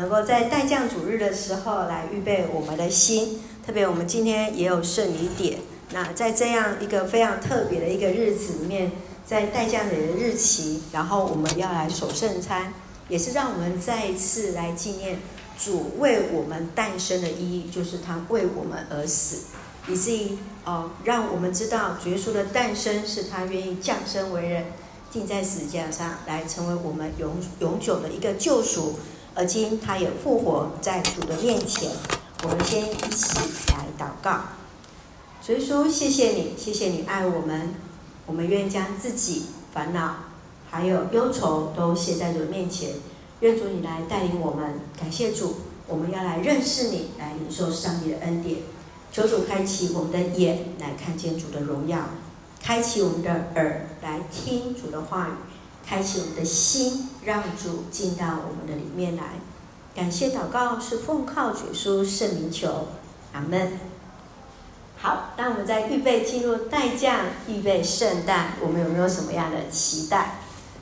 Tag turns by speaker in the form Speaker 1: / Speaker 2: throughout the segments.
Speaker 1: 能够在代降主日的时候来预备我们的心。特别我们今天也有圣礼点，那在这样一个非常特别的一个日子里面，在代降节的日期，然后我们要来守圣餐，也是让我们再一次来纪念主为我们诞生的意义，就是他为我们而死，以至于哦，让我们知道主耶稣的诞生是他愿意降生为人，定在死架上来成为我们永永久的一个救赎，而今他也复活在主的面前。我们先一起来祷告。主耶稣，谢谢你，谢谢你爱我们，我们愿将自己烦恼还有忧愁都卸在主面前，愿主你来带领我们。感谢主，我们要来认识你，来领受上帝的恩典。求主开启我们的眼，来看见主的荣耀；开启我们的耳，来听主的话语；开启我们的心，让主进到我们的里面来。感谢祷告是奉靠主耶稣圣名求，阿门。好，当我们在预备进入代降、预备圣诞，我们有没有什么样的期待？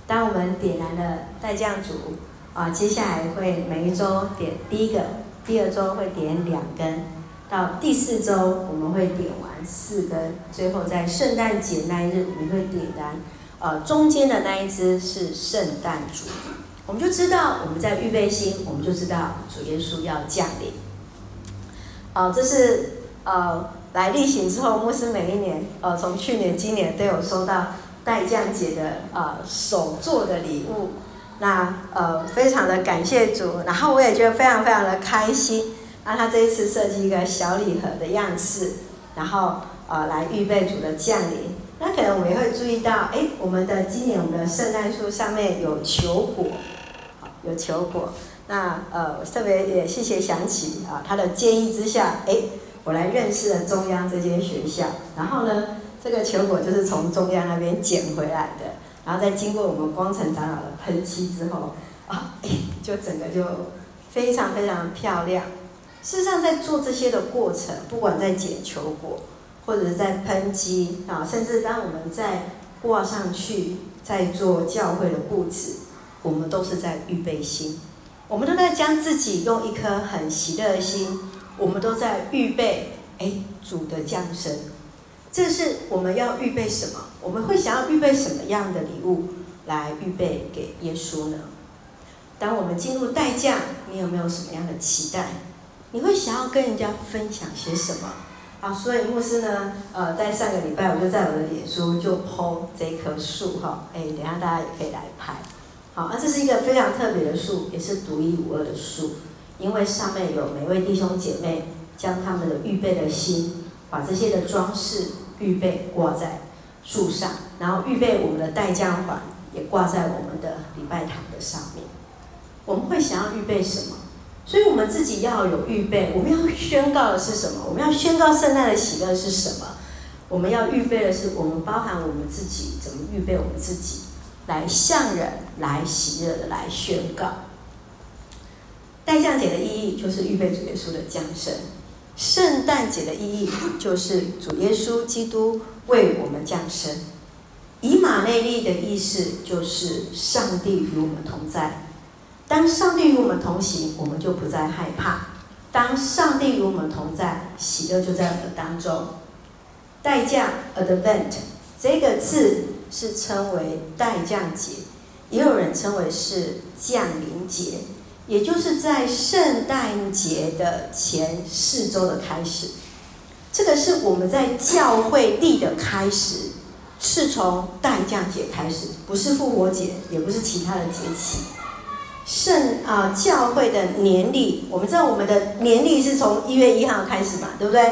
Speaker 1: 当我们点燃了代降烛啊，接下来会每一周点第一个，第二周会点两根，到第四周我们会点完四根，最后在圣诞节那一日我们会点燃，呃，中间的那一只是圣诞主。我们就知道我们在预备心，我们就知道主耶稣要降临。哦，这是呃来例行之后，牧师每一年呃从去年、今年都有收到待降节的呃手作的礼物，那呃非常的感谢主，然后我也觉得非常非常的开心。那他这一次设计一个小礼盒的样式，然后呃来预备主的降临。那可能我们也会注意到，哎，我们的今年我们的圣诞树上面有球果。有球果，那呃，特别也谢谢祥奇啊，他的建议之下，哎，我来认识了中央这间学校。然后呢，这个球果就是从中央那边捡回来的，然后再经过我们光成长老的喷漆之后，啊，就整个就非常非常漂亮。事实上，在做这些的过程，不管在捡球果，或者是在喷漆啊，甚至当我们在挂上去，在做教会的布置。我们都是在预备心，我们都在将自己用一颗很喜乐的心，我们都在预备，哎，主的降生。这是我们要预备什么？我们会想要预备什么样的礼物来预备给耶稣呢？当我们进入待降，你有没有什么样的期待？你会想要跟人家分享些什么？啊，所以牧师呢，呃，在上个礼拜我就在我的脸书就 po 这棵树哈，哎，等下大家也可以来拍。好，那这是一个非常特别的树，也是独一无二的树，因为上面有每位弟兄姐妹将他们的预备的心，把这些的装饰预备挂在树上，然后预备我们的待降环也挂在我们的礼拜堂的上面。我们会想要预备什么？所以我们自己要有预备。我们要宣告的是什么？我们要宣告圣诞的喜乐是什么？我们要预备的是，我们包含我们自己怎么预备我们自己。来向人来喜乐的来宣告，待降节的意义就是预备主耶稣的降生，圣诞节的意义就是主耶稣基督为我们降生，以马内利的意思就是上帝与我们同在。当上帝与我们同行，我们就不再害怕；当上帝与我们同在，喜乐就在我们当中。代降 （Advent） 这个字。是称为代降节，也有人称为是降临节，也就是在圣诞节的前四周的开始。这个是我们在教会历的开始，是从代降节开始，不是复活节，也不是其他的节期。圣啊，教会的年历，我们知道我们的年历是从一月一号开始嘛，对不对？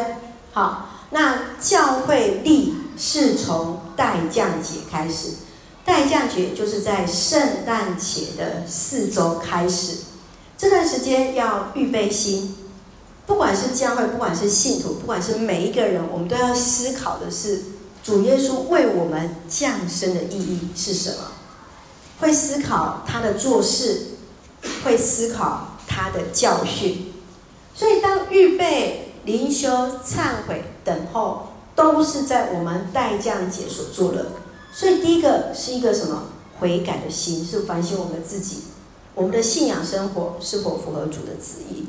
Speaker 1: 好，那教会历是从。待降节开始，待降节就是在圣诞节的四周开始。这段时间要预备心，不管是教会，不管是信徒，不管是每一个人，我们都要思考的是主耶稣为我们降生的意义是什么？会思考他的做事，会思考他的教训。所以，当预备灵修、忏悔、等候。都是在我们待降节所做的，所以第一个是一个什么悔改的心，是反省我们自己，我们的信仰生活是否符合主的旨意。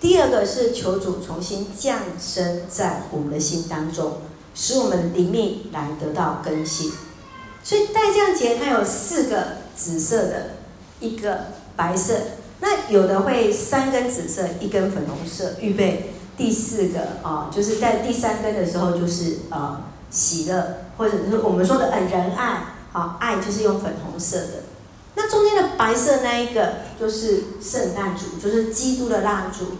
Speaker 1: 第二个是求主重新降生在我们的心当中，使我们灵命来得到更新。所以待降节它有四个紫色的，一个白色。那有的会三根紫色，一根粉红色，预备第四个啊，就是在第三根的时候就是呃喜乐，或者是我们说的呃仁爱，好，爱就是用粉红色的。那中间的白色那一个就是圣诞烛，就是基督的蜡烛，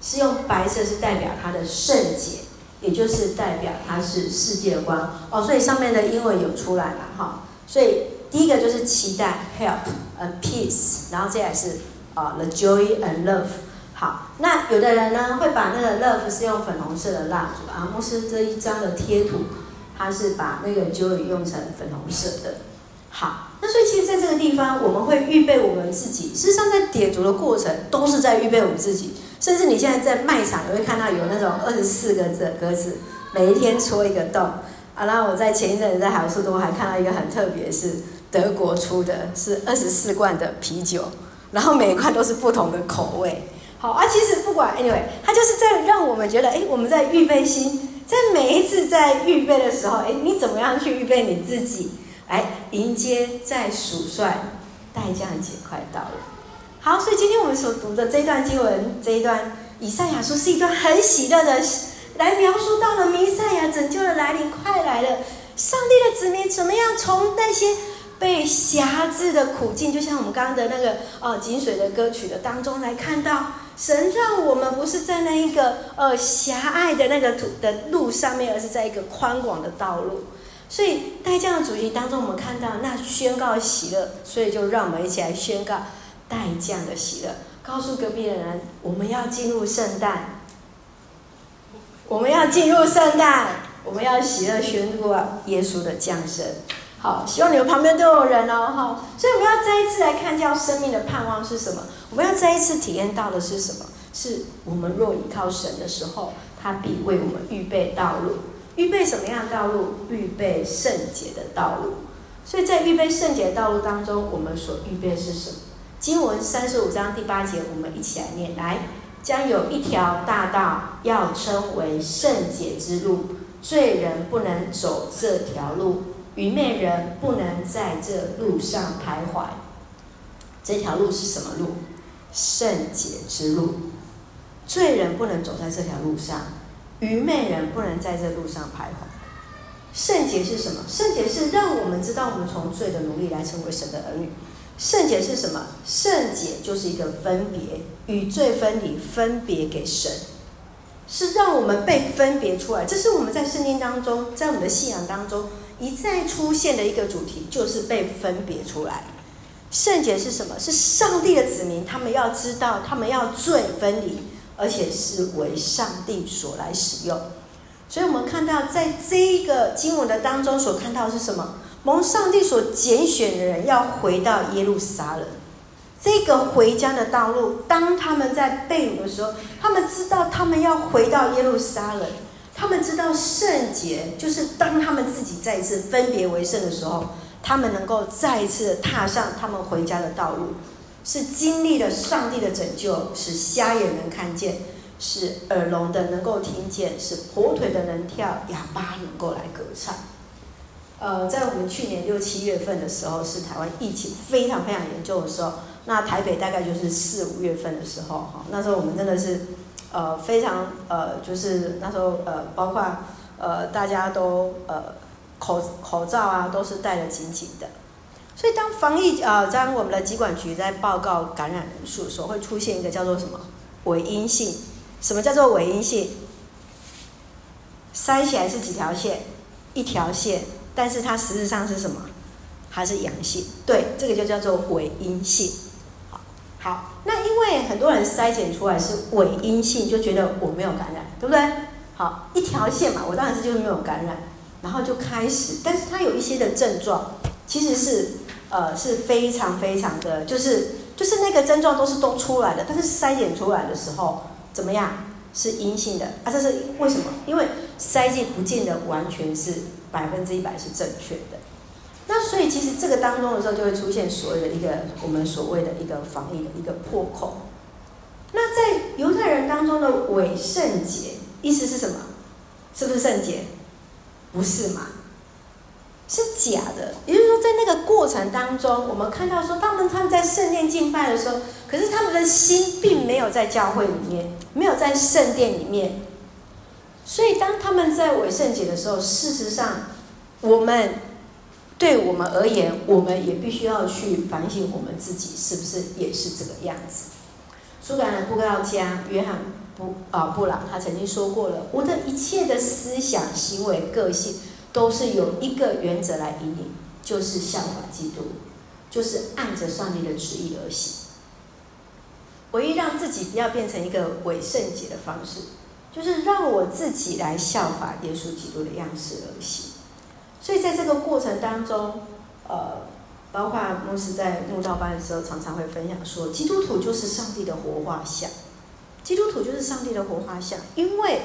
Speaker 1: 是用白色是代表它的圣洁，也就是代表它是世界光哦。所以上面的英文有出来了哈。所以第一个就是期待，help，呃，peace，然后接下来是啊，the joy and love。好，那有的人呢会把那个 love 是用粉红色的蜡烛啊，牧师这一张的贴图，他是把那个 joy 用成粉红色的。好，那所以其实在这个地方，我们会预备我们自己。事实上，在点烛的过程，都是在预备我们自己。甚至你现在在卖场，你会看到有那种二十四个字的格子，每一天戳一个洞。啊，然后我在前一阵子在好市多还看到一个很特别，是德国出的，是二十四罐的啤酒，然后每一罐都是不同的口味。好啊，其实不管 anyway，它就是在让我们觉得，哎，我们在预备心，在每一次在预备的时候，哎，你怎么样去预备你自己？来迎接在数算待降节快到了，好，所以今天我们所读的这一段经文，这一段以赛亚书是一段很喜乐的，来描述到了弥赛亚拯救的来临快来了，上帝的子民怎么样从那些被辖制的苦境，就像我们刚刚的那个呃井水的歌曲的当中来看到，神让我们不是在那一个呃狭隘的那个土的路上面，而是在一个宽广的道路。所以，待降的主题当中，我们看到那宣告喜乐，所以就让我们一起来宣告待降的喜乐，告诉隔壁的人，我们要进入圣诞，我们要进入圣诞，我们要喜乐宣告耶稣的降生。好，希望你们旁边都有人哦，哈。所以我们要再一次来看叫生命的盼望是什么？我们要再一次体验到的是什么？是我们若依靠神的时候，他必为我们预备道路。预备什么样的道路？预备圣洁的道路。所以在预备圣洁的道路当中，我们所预备的是什么？经文三十五章第八节，我们一起来念：来，将有一条大道，要称为圣洁之路，罪人不能走这条路，愚昧人不能在这路上徘徊。这条路是什么路？圣洁之路，罪人不能走在这条路上。愚昧人不能在这路上徘徊。圣洁是什么？圣洁是让我们知道我们从罪的奴隶来成为神的儿女。圣洁是什么？圣洁就是一个分别，与罪分离，分别给神，是让我们被分别出来。这是我们在圣经当中，在我们的信仰当中一再出现的一个主题，就是被分别出来。圣洁是什么？是上帝的子民，他们要知道，他们要罪分离。而且是为上帝所来使用，所以我们看到，在这一个经文的当中所看到是什么？蒙上帝所拣选的人要回到耶路撒冷，这个回家的道路。当他们在被掳的时候，他们知道他们要回到耶路撒冷，他们知道圣洁就是当他们自己再一次分别为圣的时候，他们能够再一次踏上他们回家的道路。是经历了上帝的拯救，使瞎眼能看见，使耳聋的能够听见，使跛腿的能跳，哑巴能够来歌唱。呃，在我们去年六七月份的时候，是台湾疫情非常非常严重的时候，那台北大概就是四五月份的时候，哈，那时候我们真的是，呃，非常呃，就是那时候呃，包括呃，大家都呃，口口罩啊，都是戴得紧紧的。所以，当防疫啊，当我们的疾管局在报告感染人数的时候，会出现一个叫做什么伪阴性？什么叫做伪阴性？筛起来是几条线？一条线，但是它实质上是什么？还是阳性？对，这个就叫做伪阴性。好，那因为很多人筛检出来是伪阴性，就觉得我没有感染，对不对？好，一条线嘛，我当然是就是没有感染，然后就开始，但是它有一些的症状，其实是。呃，是非常非常的，就是就是那个症状都是都出来的，但是筛检出来的时候怎么样？是阴性的啊？这是为什么？因为筛检不见得完全是百分之一百是正确的。那所以其实这个当中的时候，就会出现所谓的一个我们所谓的一个防疫的一个破口。那在犹太人当中的伪圣节，意思是什么？是不是圣洁？不是嘛？是假的。也就是说，在那个过程当中，我们看到说，他们他们在圣殿敬拜的时候，可是他们的心并没有在教会里面，没有在圣殿里面。所以，当他们在伪圣节的时候，事实上，我们对我们而言，我们也必须要去反省我们自己，是不是也是这个样子？苏格兰布道家约翰布啊布朗，他曾经说过了：“我的一切的思想、行为、个性，都是有一个原则来引领，就是效法基督，就是按着上帝的旨意而行。唯一让自己不要变成一个伪圣洁的方式。”就是让我自己来效法耶稣基督的样式而行，所以在这个过程当中，呃，包括牧师在慕道班的时候，常常会分享说，基督徒就是上帝的活画像，基督徒就是上帝的活画像，因为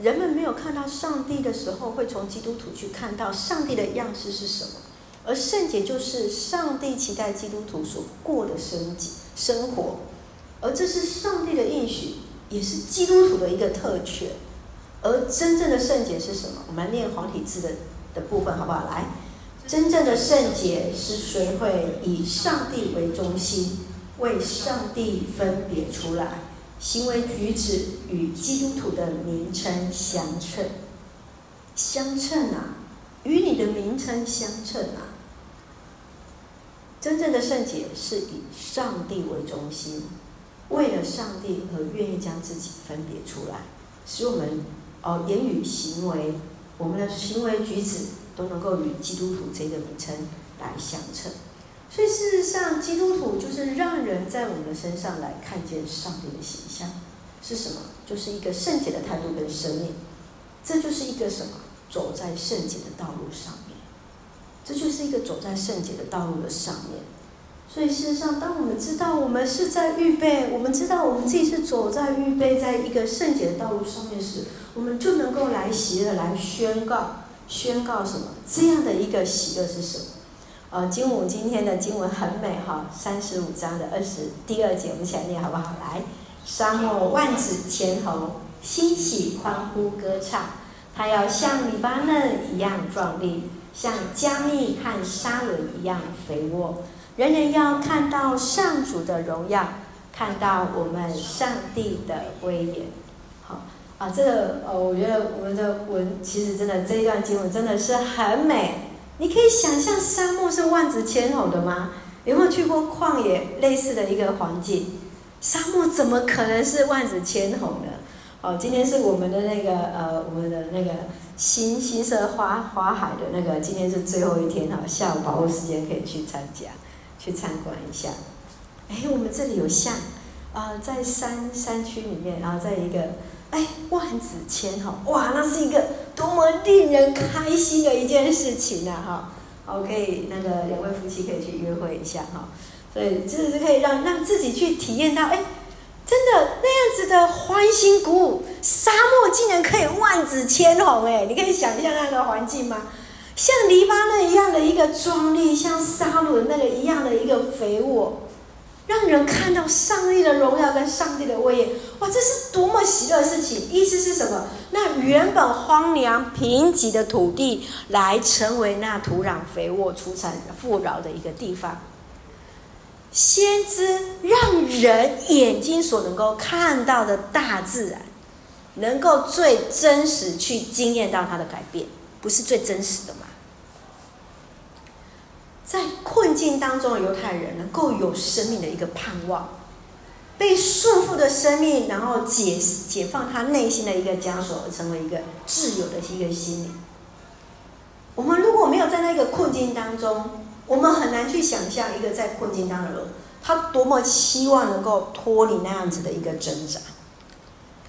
Speaker 1: 人们没有看到上帝的时候，会从基督徒去看到上帝的样式是什么，而圣洁就是上帝期待基督徒所过的生生活，而这是上帝的应许。也是基督徒的一个特权，而真正的圣洁是什么？我们来念黄体字的的部分，好不好？来，真正的圣洁是谁会以上帝为中心，为上帝分别出来，行为举止与基督徒的名称相称，相称啊，与你的名称相称啊。真正的圣洁是以上帝为中心。为了上帝而愿意将自己分别出来，使我们哦言语行为，我们的行为举止都能够与基督徒这个名称来相称。所以事实上，基督徒就是让人在我们的身上来看见上帝的形象是什么？就是一个圣洁的态度跟生命。这就是一个什么？走在圣洁的道路上面。这就是一个走在圣洁的道路的上面。所以事实上，当我们知道我们是在预备，我们知道我们自己是走在预备，在一个圣洁的道路上面时，我们就能够来喜乐，来宣告，宣告什么？这样的一个喜乐是什么？呃，经文今天的经文很美哈，三十五章的二十第二节，我们一起来念好不好？来，沙漠万紫千红，欣喜欢呼歌唱，它要像黎巴嫩一样壮丽，像加密和沙仑一样肥沃。人人要看到上主的荣耀，看到我们上帝的威严。好啊，这个呃，我觉得我们的文其实真的这一段经文真的是很美。你可以想象沙漠是万紫千红的吗？有没有去过旷野类似的一个环境？沙漠怎么可能是万紫千红的？哦，今天是我们的那个呃，我们的那个新新社花花海的那个，今天是最后一天哈，下午保护时间可以去参加。去参观一下，哎，我们这里有像，啊、在山山区里面，然后在一个，哎，万紫千红，哇，那是一个多么令人开心的一件事情啊！哈，好，可以那个两位夫妻可以去约会一下哈，所以这是可以让让自己去体验到，哎，真的那样子的欢欣鼓舞，沙漠竟然可以万紫千红，哎，你可以想象那个环境吗？像黎巴嫩一样的一个壮丽，像沙仑那个一样的一个肥沃，让人看到上帝的荣耀跟上帝的威严，哇，这是多么喜乐的事情！意思是什么？那原本荒凉贫瘠的土地，来成为那土壤肥沃、出产富饶的一个地方。先知让人眼睛所能够看到的大自然，能够最真实去经验到它的改变，不是最真实的吗？在困境当中的犹太人能够有生命的一个盼望，被束缚的生命，然后解解放他内心的一个枷锁，成为一个自由的一个心灵。我们如果没有在那个困境当中，我们很难去想象一个在困境当中的，他多么希望能够脱离那样子的一个挣扎。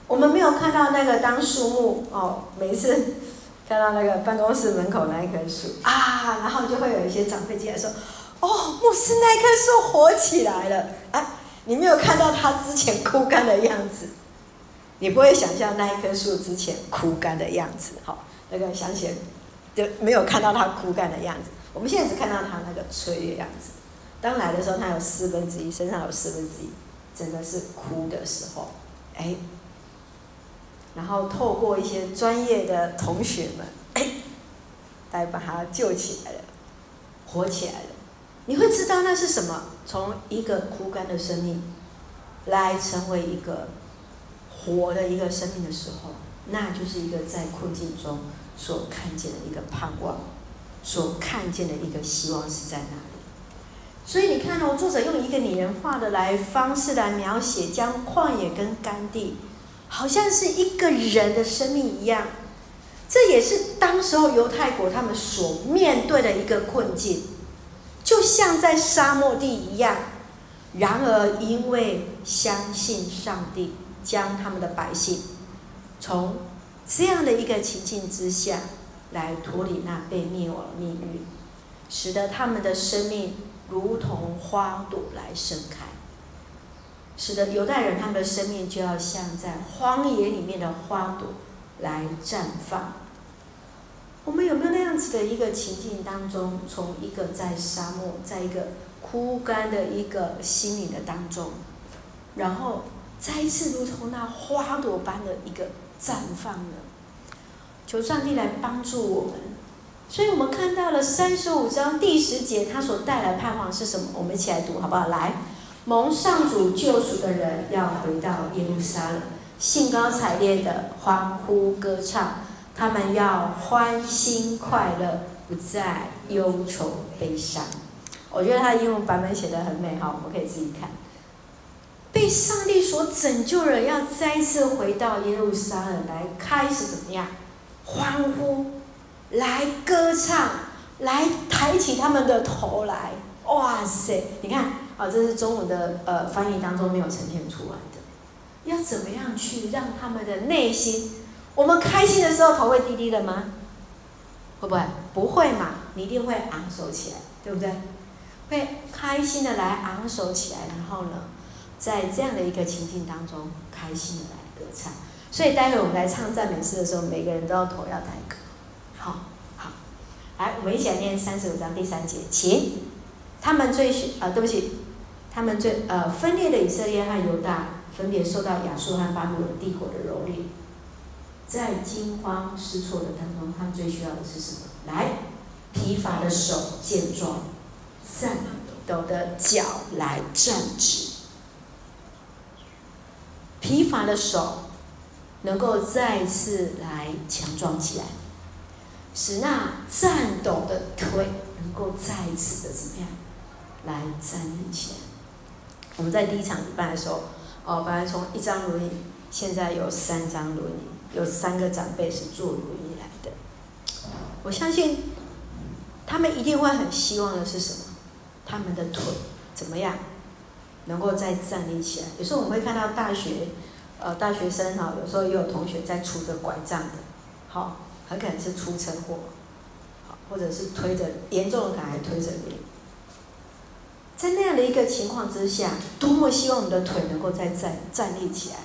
Speaker 1: 我们没有看到那个当树木哦，每次。看到那个办公室门口那一棵树啊，然后就会有一些长辈进来说：“哦，牧师，那棵树活起来了。”啊，你没有看到它之前枯干的样子，你不会想象那一棵树之前枯干的样子。好，那个想起就没有看到它枯干的样子。我们现在只看到他那个催的样子。当来的时候，他有四分之一，身上有四分之一，真的是哭的时候，哎，然后透过一些专业的同学们，哎，来把他救起来了，活起来了。你会知道那是什么？从一个枯干的生命，来成为一个活的一个生命的时候，那就是一个在困境中所看见的一个盼望，所看见的一个希望是在哪里？所以你看哦，作者用一个拟人化的来方式来描写，将旷野跟干地，好像是一个人的生命一样。这也是当时候犹太国他们所面对的一个困境，就像在沙漠地一样。然而，因为相信上帝，将他们的百姓从这样的一个情境之下来脱离那被灭亡的命运，使得他们的生命。如同花朵来盛开，使得犹太人他们的生命就要像在荒野里面的花朵来绽放。我们有没有那样子的一个情境当中，从一个在沙漠，在一个枯干的一个心灵的当中，然后再一次如同那花朵般的一个绽放呢？求上帝来帮助我们。所以我们看到了三十五章第十节，它所带来盼望是什么？我们一起来读好不好？来，蒙上主救赎的人要回到耶路撒冷，兴高采烈的欢呼歌唱，他们要欢欣快乐，不再忧愁悲伤。我觉得他的英文版本写的很美好，我们可以自己看。被上帝所拯救的人要再次回到耶路撒冷来，开始怎么样？欢呼。来歌唱，来抬起他们的头来，哇塞！你看啊，这是中文的呃翻译当中没有呈现出来的。要怎么样去让他们的内心？我们开心的时候头会低低的吗？会不会？不会嘛？你一定会昂首起来，对不对？会开心的来昂首起来，然后呢，在这样的一个情境当中，开心的来歌唱。所以待会我们来唱赞美诗的时候，每个人都要头要抬高。好好，来，我们一起来念三十五章第三节，请他们最啊、对不起，他们最呃分裂的以色列和犹大，分别受到亚述和巴比伦帝国的蹂躏，在惊慌失措的当中，他们最需要的是什么？来，疲乏的手健壮，颤抖的脚来站直，疲乏的手能够再次来强壮起来。使那颤抖的腿能够再一次的怎么样来站立起来？我们在第一场礼拜的时候，哦，本来从一张轮椅，现在有三张轮椅，有三个长辈是坐轮椅来的。我相信他们一定会很希望的是什么？他们的腿怎么样能够再站立起来？有时候我们会看到大学，呃，大学生哈，有时候也有同学在拄着拐杖的，好。很可能是出车祸，或者是推着严重的可能还推着你。在那样的一个情况之下，多么希望我们的腿能够再站站立起来。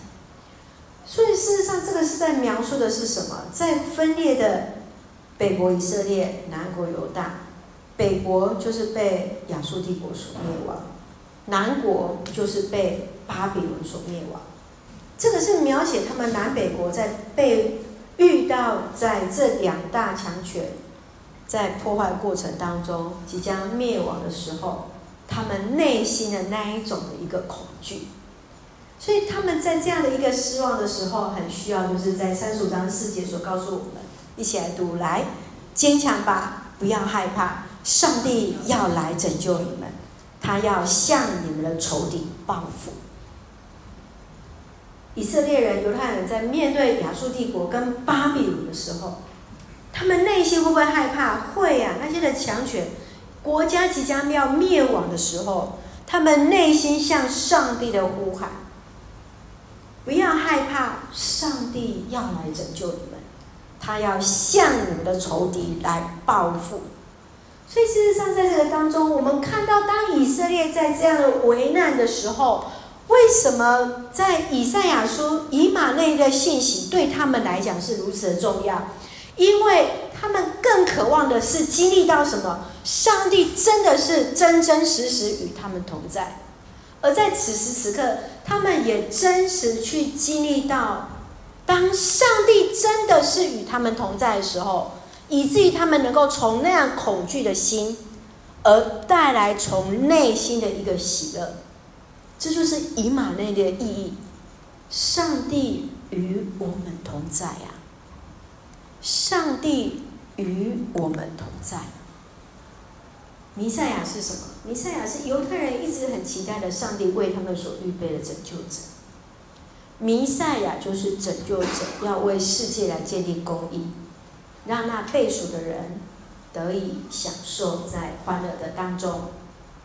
Speaker 1: 所以事实上，这个是在描述的是什么？在分裂的北国以色列，南国犹大。北国就是被亚述帝国所灭亡，南国就是被巴比伦所灭亡。这个是描写他们南北国在被。遇到在这两大强权在破坏过程当中即将灭亡的时候，他们内心的那一种的一个恐惧，所以他们在这样的一个失望的时候，很需要就是在三十五章四节所告诉我们，一起来读，来坚强吧，不要害怕，上帝要来拯救你们，他要向你们的仇敌报复。以色列人、犹太人在面对亚述帝国跟巴比伦的时候，他们内心会不会害怕？会呀、啊。那些的强权国家即将要灭亡的时候，他们内心向上帝的呼喊：不要害怕，上帝要来拯救你们，他要向你们的仇敌来报复。所以事实上，在这个当中，我们看到，当以色列在这样的危难的时候，为什么在以赛亚书以马内的信息对他们来讲是如此的重要？因为他们更渴望的是经历到什么？上帝真的是真真实实与他们同在，而在此时此刻，他们也真实去经历到，当上帝真的是与他们同在的时候，以至于他们能够从那样恐惧的心，而带来从内心的一个喜乐。这就是以马内利的意义。上帝与我们同在呀、上帝与我们同在。弥赛亚是什么？弥赛亚是犹太人一直很期待的，上帝为他们所预备的拯救者。弥赛亚就是拯救者，要为世界来建立公义，让那被赎的人得以享受在欢乐的当中。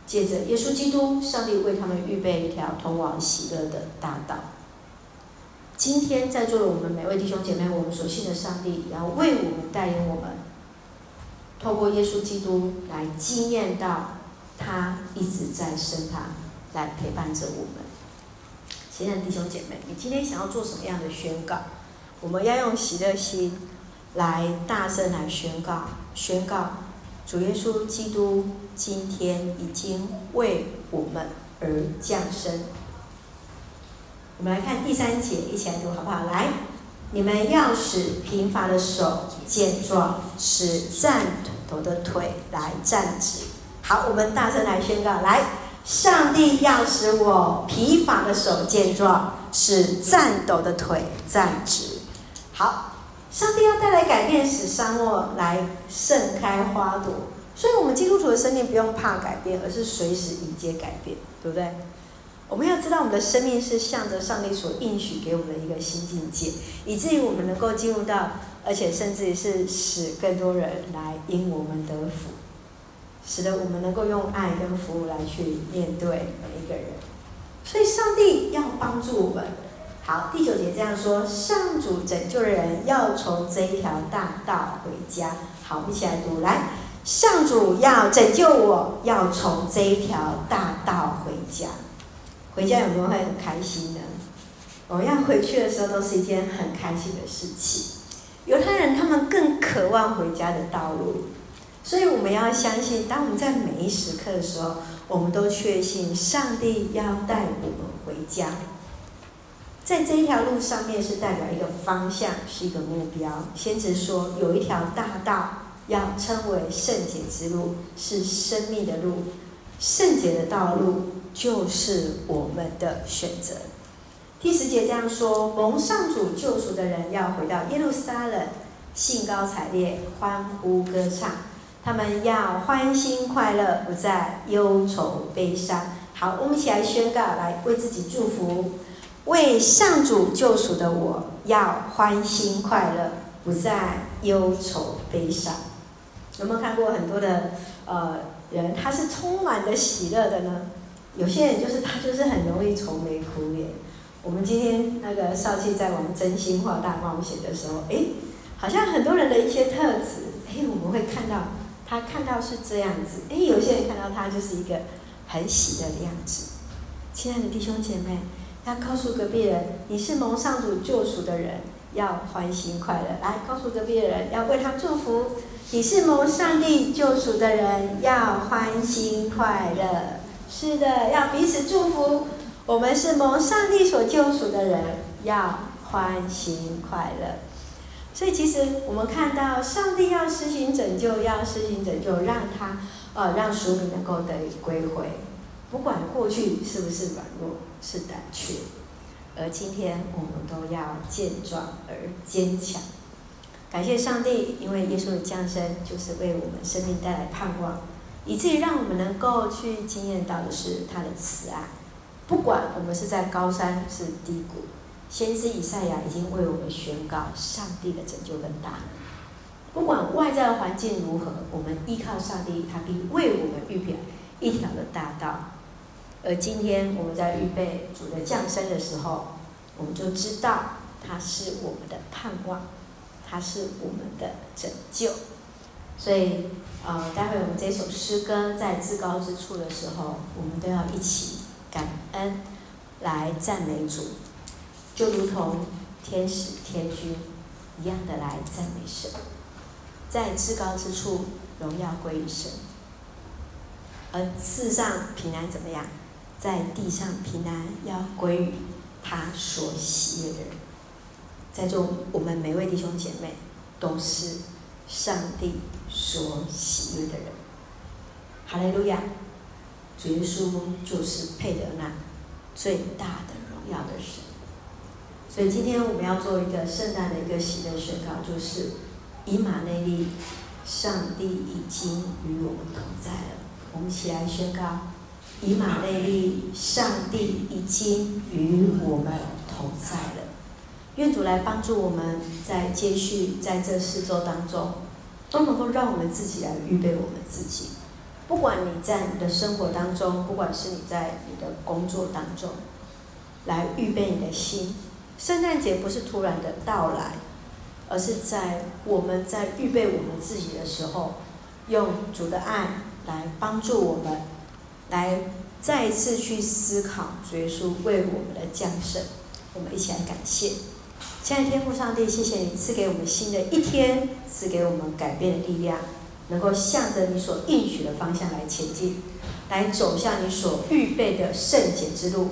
Speaker 1: 借着耶稣基督，上帝为他们预备一条通往喜乐的大道。今天在座的我们每位弟兄姐妹，我们所信的上帝也要为我们带领我们，透过耶稣基督来经验到他一直在身旁来陪伴着我们。亲爱的弟兄姐妹，你今天想要做什么样的宣告？我们要用喜乐心来大声来宣告，宣告主耶稣基督今天已经为我们而降生。我们来看第三节，一起来读好不好？来，你们要使疲乏的手健壮，使颤抖的腿来站直。好，我们大声来宣告：来，上帝要使我疲乏的手健壮，使颤抖的腿站直。好，上帝要带来改变，使沙漠来盛开花朵。所以，我们基督徒的生命不用怕改变，而是随时迎接改变，对不对？我们要知道，我们的生命是向着上帝所应许给我们的一个新境界，以至于我们能够进入到，而且甚至于是使更多人来因我们得福，使得我们能够用爱跟服务来去面对每一个人。所以，上帝要帮助我们。好，第九节这样说：上主拯救人要从这一条大道回家。好，我们一起来读，来，上主要拯救我，要从这一条大道回家。回家有没有会很开心呢？我们要回去的时候都是一件很开心的事情。犹太人他们更渴望回家的道路，所以我们要相信，当我们在每一时刻的时候，我们都确信上帝要带我们回家。在这一条路上面是代表一个方向，是一个目标。先知说有一条大道，要称为圣洁之路，是生命的路，圣洁的道路。就是我们的选择。第十节这样说：蒙上主救赎的人要回到耶路撒冷，兴高采烈，欢呼歌唱。他们要欢欣快乐，不再忧愁悲伤。好，我们一起来宣告，来为自己祝福：为上主救赎的我要欢欣快乐，不再忧愁悲伤。有没有看过很多的呃人，他是充满的喜乐的呢？有些人就是他，就是很容易愁眉苦脸。我们今天那个少气在玩真心话大冒险的时候，哎，好像很多人的一些特质，哎，我们会看到他看到是这样子，哎，有些人看到他就是一个很喜乐的样子。亲爱的弟兄姐妹，要告诉隔壁人，你是蒙上主救赎的人，要欢欣快乐。来，告诉隔壁的人，要为他祝福，你是蒙上帝救赎的人，要欢欣快乐。是的，要彼此祝福。我们是蒙上帝所救赎的人，要欢欣快乐。所以，其实我们看到上帝要施行拯救，要施行拯救，让他呃让赎民能够得以归回。不管过去是不是软弱，是胆怯，而今天我们都要健壮而坚强。感谢上帝，因为耶稣的降生就是为我们生命带来盼望。以至于让我们能够去经验到的是他的慈爱，不管我们是在高山是低谷，先知以赛亚已经为我们宣告上帝的拯救跟大。不管外在的环境如何，我们依靠上帝，他必为我们预备一条的大道。而今天我们在预备主的降生的时候，我们就知道他是我们的盼望，他是我们的拯救。所以，呃，待会我们这首诗歌在至高之处的时候，我们都要一起感恩，来赞美主，就如同天使天君一样的来赞美神。在至高之处荣耀归于神，而世上平安怎么样？在地上平安要归于他所喜悦的人。在座我们每位弟兄姐妹都是上帝所喜悦的人。哈利路亚！主耶稣就是配得那最大的荣耀的神。所以今天我们要做一个圣诞的一个喜乐宣告，就是以马内利，上帝已经与我们同在了。我们一起来宣告：以马内利，上帝已经与我们同在了。愿主来帮助我们在接续在这四周当中，都能够让我们自己来预备我们自己。不管你在你的生活当中，不管是你在你的工作当中，来预备你的心。圣诞节不是突然的到来，而是在我们在预备我们自己的时候，用主的爱来帮助我们，来再一次去思考主耶稣为我们的降生。我们一起来感谢，亲爱的天父上帝，谢谢你赐给我们新的一天，赐给我们改变的力量，能够向着你所应许的方向来前进，来走向你所预备的圣洁之路。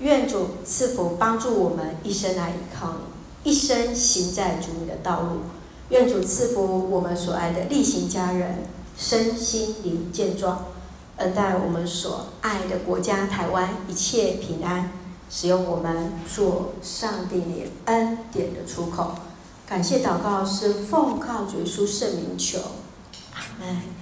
Speaker 1: 愿主赐福帮助我们一生来依靠你，一生行在主你的道路。愿主赐福我们所爱的力行家人，身心灵健壮，恩待我们所爱的国家台湾一切平安，使用我们做上帝你恩典的出口。感谢祷告是奉靠主耶稣圣名求，阿门。